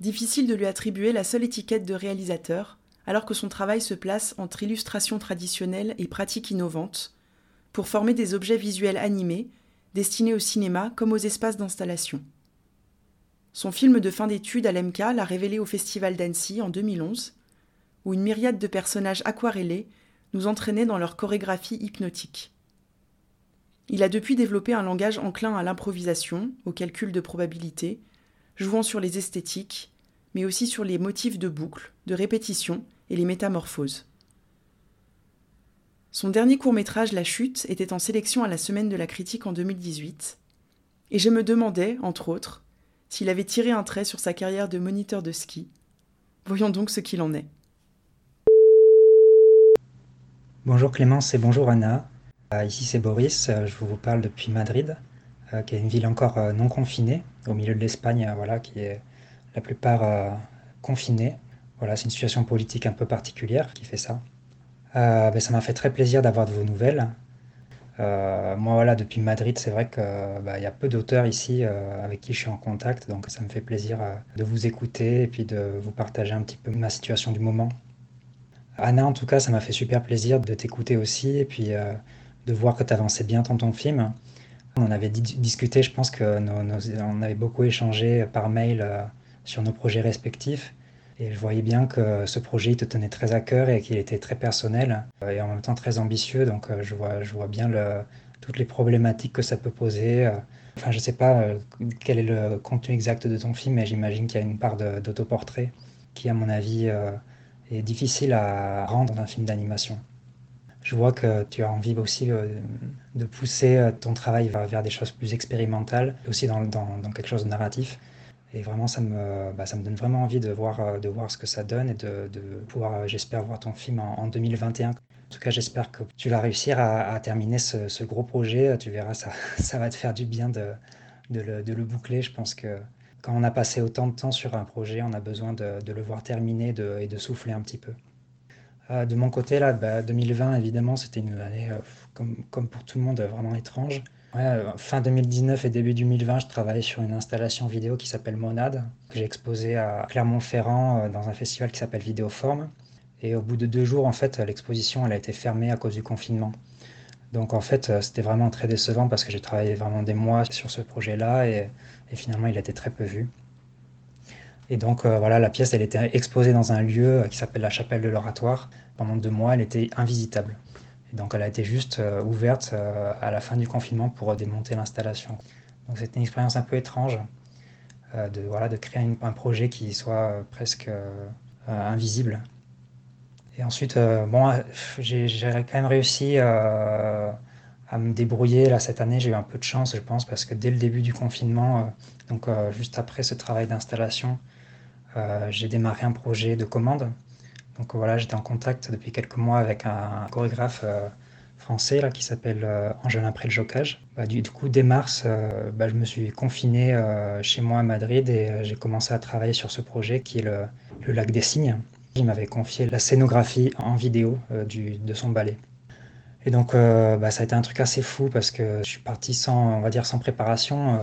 Difficile de lui attribuer la seule étiquette de réalisateur, alors que son travail se place entre illustration traditionnelle et pratique innovante, pour former des objets visuels animés, destinés au cinéma comme aux espaces d'installation. Son film de fin d'études à l'EMCA l'a révélé au Festival d'Annecy en 2011, où une myriade de personnages aquarellés nous entraînaient dans leur chorégraphie hypnotique. Il a depuis développé un langage enclin à l'improvisation, au calcul de probabilité, jouant sur les esthétiques, mais aussi sur les motifs de boucle, de répétition et les métamorphoses. Son dernier court-métrage La Chute était en sélection à la Semaine de la Critique en 2018, et je me demandais, entre autres, s'il avait tiré un trait sur sa carrière de moniteur de ski. Voyons donc ce qu'il en est. Bonjour Clémence et bonjour Anna. Euh, ici c'est Boris, je vous parle depuis Madrid, qui est une ville encore non confinée, au milieu de l'Espagne, voilà, qui est la plupart confinée. Voilà, c'est une situation politique un peu particulière qui fait ça. Ben, ça m'a fait très plaisir d'avoir de vos nouvelles. Euh, moi, voilà, depuis Madrid, c'est vrai qu'il bah, y a peu d'auteurs ici euh, avec qui je suis en contact, donc ça me fait plaisir euh, de vous écouter et puis de vous partager un petit peu ma situation du moment. Anna, en tout cas, ça m'a fait super plaisir de t'écouter aussi et puis de voir que tu avançais bien dans ton film. On avait discuté, je pense qu'on avait beaucoup échangé par mail sur nos projets respectifs. Et je voyais bien que ce projet il te tenait très à cœur et qu'il était très personnel euh, et en même temps très ambitieux. Donc euh, je vois, je vois bien toutes les problématiques que ça peut poser. Euh. Enfin, je ne sais pas quel est le contenu exact de ton film, mais j'imagine qu'il y a une part d'autoportrait qui, à mon avis, est difficile à rendre dans un film d'animation. Je vois que tu as envie aussi de pousser ton travail vers des choses plus expérimentales, aussi dans, quelque chose de narratif. Et vraiment, ça me, bah, donne vraiment envie de voir, euh, de voir ce que ça donne et de, pouvoir, euh, j'espère, voir ton film en, 2021. En tout cas, j'espère que tu vas réussir à, terminer ce, gros projet. Tu verras, ça, va te faire du bien de, de, le, de, le, boucler. Je pense que quand on a passé autant de temps sur un projet, on a besoin de, de le voir terminer et de souffler un petit peu. Euh, de mon côté, là, bah, 2020, évidemment, c'était une année, comme, comme, pour tout le monde, vraiment étrange. Euh, fin 2019 et début 2020, je travaillais sur une installation vidéo qui s'appelle Monade, que j'ai exposée à Clermont-Ferrand euh, dans un festival qui s'appelle Vidéoforme. Et au bout de deux jours, en fait, l'exposition elle a été fermée à cause du confinement. Donc en fait, euh, c'était vraiment très décevant parce que j'ai travaillé vraiment des mois sur ce projet-là et, finalement, il a été très peu vu. Et donc voilà, la pièce, elle était exposée dans un lieu qui s'appelle la chapelle de l'oratoire. Pendant deux mois, elle était invisitable. Et donc elle a été juste euh, ouverte euh, à la fin du confinement pour démonter l'installation. Donc c'était une expérience un peu étrange euh, de, voilà, de créer un projet qui soit presque invisible. Et ensuite, bon, j'ai quand même réussi à me débrouiller là cette année. J'ai eu un peu de chance, je pense, parce que dès le début du confinement, donc juste après ce travail d'installation, j'ai démarré un projet de commande donc voilà, j'étais en contact depuis quelques mois avec un chorégraphe euh, français là, qui s'appelle euh, Angelin Préljocage. Bah, du, coup, dès mars, euh, bah, je me suis confiné chez moi à Madrid et j'ai commencé à travailler sur ce projet qui est le, Lac des Cygnes. Il m'avait confié la scénographie en vidéo de son ballet. Et donc, bah, ça a été un truc assez fou parce que je suis parti sans, on va dire, sans préparation.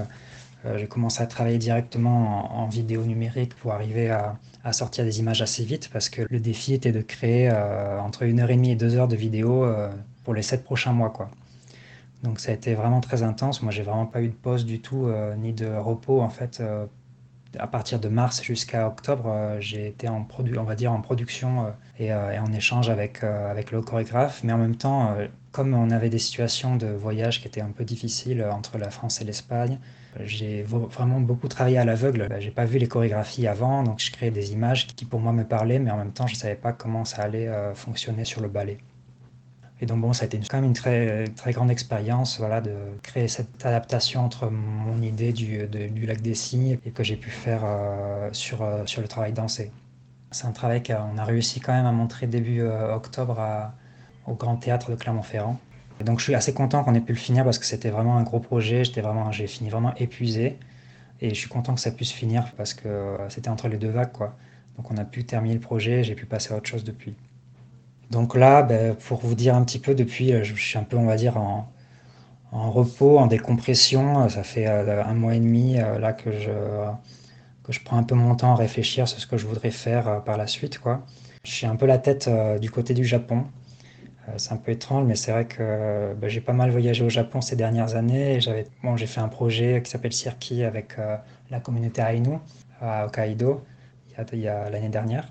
Euh, j'ai commencé à travailler directement en, vidéo numérique pour arriver à, sortir des images assez vite parce que le défi était de créer euh, entre une heure et demie et deux heures de vidéo euh, pour les sept prochains mois. Quoi. Donc ça a été vraiment très intense. Moi, j'ai vraiment pas eu de pause du tout, ni de repos en fait. à partir de mars jusqu'à octobre, j'ai été en on va dire en production et, en échange avec, avec le chorégraphe. Mais en même temps, comme on avait des situations de voyage qui étaient un peu difficiles entre la France et l'Espagne, j'ai vraiment beaucoup travaillé à l'aveugle. Bah, j'ai pas vu les chorégraphies avant, donc je créais des images qui pour moi me parlaient, mais en même temps je savais pas comment ça allait euh, fonctionner sur le ballet. Et donc bon, ça a été quand même une très, très grande expérience voilà, de créer cette adaptation entre mon idée du, lac des cygnes et que j'ai pu faire euh, sur, euh, sur le travail dansé. C'est un travail qu'on a réussi quand même à montrer début octobre au Grand Théâtre de Clermont-Ferrand. Donc je suis assez content qu'on ait pu le finir parce que c'était vraiment un gros projet. J'étais vraiment, j'ai fini vraiment épuisé. Et je suis content que ça puisse finir parce que c'était entre les deux vagues. Quoi. Donc on a pu terminer le projet, j'ai pu passer à autre chose depuis. Donc là, ben, pour vous dire un petit peu, depuis, euh, je suis un peu, on va dire, en, repos, en décompression. Ça fait euh, un mois et demi euh, là que je, que je prends un peu mon temps à réfléchir sur ce que je voudrais faire par la suite. Quoi. Je suis un peu la tête du côté du Japon. C'est un peu étrange, mais c'est vrai que ben, j'ai pas mal voyagé au Japon ces dernières années. J'avais, bon, j'ai fait un projet qui s'appelle Cirki avec la communauté Ainu à Hokkaido l'année dernière.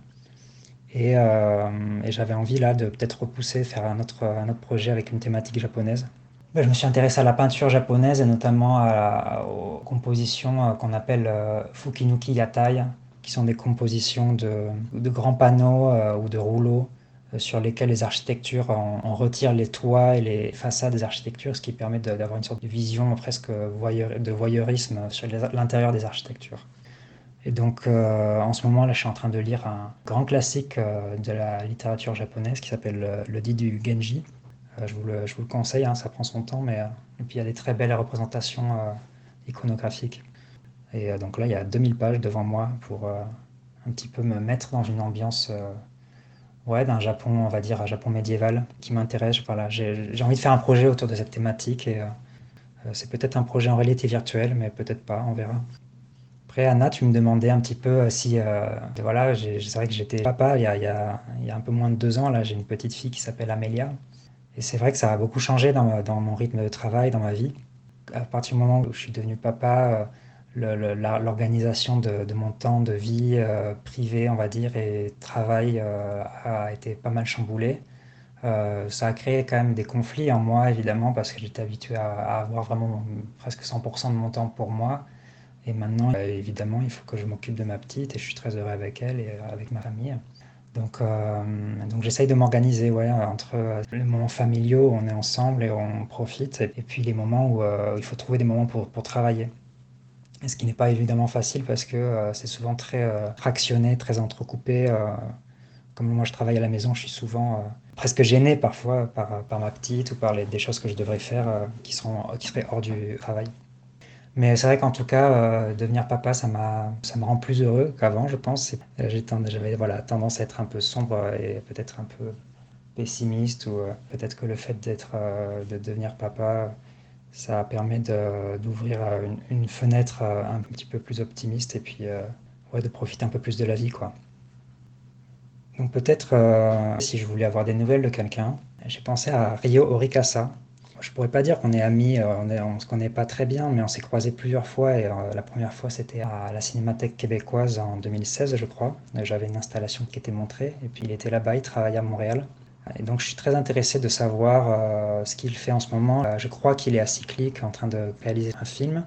Euh, et, j'avais envie là de peut-être repousser, faire un autre, un autre projet avec une thématique japonaise. Ben, je me suis intéressé à la peinture japonaise et notamment aux compositions euh, qu'on appelle euh, Fukinuki Yatai, qui sont des compositions de grands panneaux ou de rouleaux sur lesquels les architectures, on, retire les toits et les façades des architectures, ce qui permet d'avoir une sorte de vision presque de voyeurisme sur l'intérieur des architectures. Et donc, euh, en ce moment, là, je suis en train de lire un grand classique euh, de la littérature japonaise qui s'appelle euh, Le dit du Genji. je, vous le, je, vous le, conseille, hein, ça prend son temps, mais et puis il y a des très belles représentations iconographiques. Et donc là, il y a 2000 pages devant moi pour un petit peu me mettre dans une ambiance ouais, d'un Japon, on va dire, un Japon médiéval qui m'intéresse. Voilà, j'ai envie de faire un projet autour de cette thématique et c'est peut-être un projet en réalité virtuelle, mais peut-être pas, on verra. Après, Anna, tu me demandais un petit peu euh, si. Euh, voilà, c'est vrai que j'étais papa il y, a, un peu moins de deux ans. Là, j'ai une petite fille qui s'appelle Amélia. Et c'est vrai que ça a beaucoup changé dans, mon rythme de travail, dans ma vie. À partir du moment où je suis devenu papa, euh, l'organisation de, mon temps de vie privé, on va dire, et travail a été pas mal chamboulée. ça a créé quand même des conflits en moi, évidemment, parce que j'étais habitué à, avoir vraiment presque 100% de mon temps pour moi. Et maintenant, euh, évidemment, il faut que je m'occupe de ma petite et je suis très heureux avec elle et euh, avec ma famille. Donc, euh, donc j'essaye de m'organiser ouais, entre les moments familiaux où on est ensemble et on profite, et, puis les moments où il faut trouver des moments pour, pour travailler. Ce qui n'est pas évidemment facile parce que c'est souvent très fractionné, très entrecoupé. comme moi je travaille à la maison, je suis souvent presque gêné parfois par, par ma petite ou par les, des choses que je devrais faire qui, sont, qui seraient hors du travail. Mais c'est vrai qu'en tout cas, euh, devenir papa, ça, ça me rend plus heureux qu'avant, je pense. Euh, j'avais voilà, tendance à être un peu sombre et peut-être un peu pessimiste, ou euh, peut-être que le fait d'être, de devenir papa, ça permet d'ouvrir une, une, fenêtre un petit peu plus optimiste et puis ouais, de profiter un peu plus de la vie. Quoi. Donc peut-être, si je voulais avoir des nouvelles de quelqu'un, j'ai pensé à Rio Orikasa, je pourrais pas dire qu'on est amis, euh, on, est, on se connaît pas très bien, mais on s'est croisés plusieurs fois. Et euh, la première fois, c'était à la Cinémathèque québécoise en 2016, je crois. J'avais une installation qui était montrée, et puis il était là-bas, il travaillait à Montréal. Et donc je suis très intéressé de savoir euh, ce qu'il fait en ce moment. je crois qu'il est à Cyclique en train de réaliser un film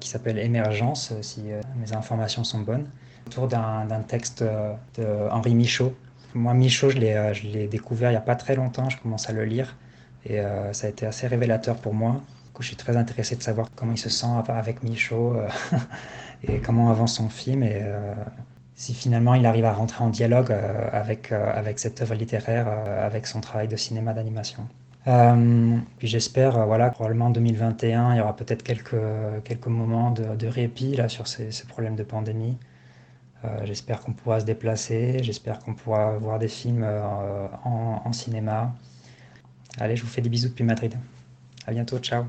qui s'appelle Émergence, si mes informations sont bonnes, autour d'un texte de Henri Michaud. Moi, Michaud, je l'ai découvert il n'y a pas très longtemps, je commence à le lire. Et euh, ça a été assez révélateur pour moi. Du coup, je suis très intéressé de savoir comment il se sent avec Michaud euh, et comment avance son film euh, si finalement il arrive à rentrer en dialogue avec, avec cette œuvre littéraire, avec son travail de cinéma d'animation. puis j'espère, voilà, probablement en 2021, il y aura peut-être quelques, quelques moments de, répit là, sur ces, problèmes de pandémie. j'espère qu'on pourra se déplacer, j'espère qu'on pourra voir des films en, en cinéma. Allez, je vous fais des bisous depuis Madrid. À bientôt, ciao.